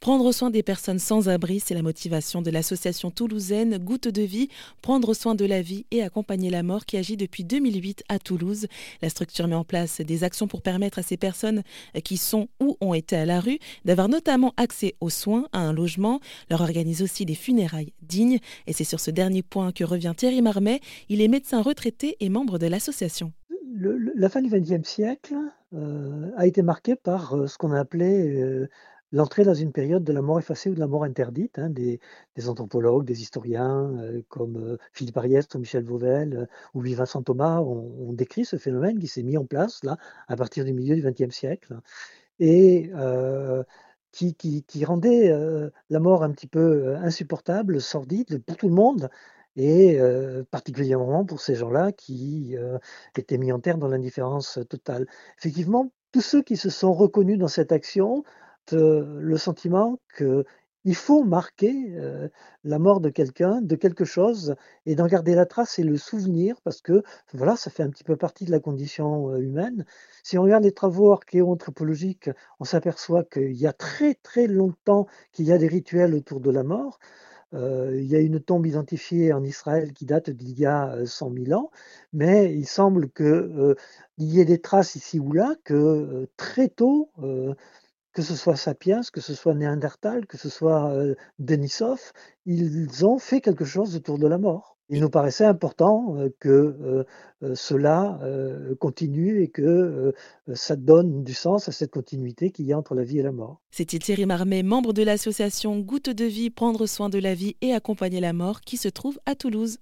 Prendre soin des personnes sans abri, c'est la motivation de l'association toulousaine Goutte de vie, prendre soin de la vie et accompagner la mort qui agit depuis 2008 à Toulouse. La structure met en place des actions pour permettre à ces personnes qui sont ou ont été à la rue d'avoir notamment accès aux soins, à un logement, leur organise aussi des funérailles dignes. Et c'est sur ce dernier point que revient Thierry Marmet. Il est médecin retraité et membre de l'association. la fin du XXe siècle euh, a été marquée par euh, ce qu'on a appelé euh, l'entrée dans une période de la mort effacée ou de la mort interdite. Hein, des, anthropologues, des historiens euh, comme euh, Philippe Ariest ou Michel Vauvel euh, ou Vincent Thomas ont, décrit ce phénomène qui s'est mis en place là à partir du milieu du XXe siècle et qui, rendait la mort un petit peu insupportable, sordide pour tout le monde et particulièrement pour ces gens-là qui étaient mis en terre dans l'indifférence totale. Effectivement, tous ceux qui se sont reconnus dans cette action le sentiment qu'il faut marquer la mort de quelqu'un, de quelque chose, et d'en garder la trace et le souvenir, parce que voilà, ça fait un petit peu partie de la condition humaine. Si on regarde les travaux archéo-anthropologiques, on s'aperçoit qu'il y a très très longtemps qu'il y a des rituels autour de la mort. il y a une tombe identifiée en Israël qui date d'il y a 100 000 ans, mais il semble qu'il y ait des traces ici ou là que très tôt, que ce soit Sapiens, que ce soit Néandertal, que ce soit Denisov, ils ont fait quelque chose autour de la mort. Il nous paraissait important que cela continue et que ça donne du sens à cette continuité qu'il y a entre la vie et la mort. C'était Thierry Marmet, membre de l'association Goutte de vie, prendre soin de la vie et accompagner la mort, qui se trouve à Toulouse.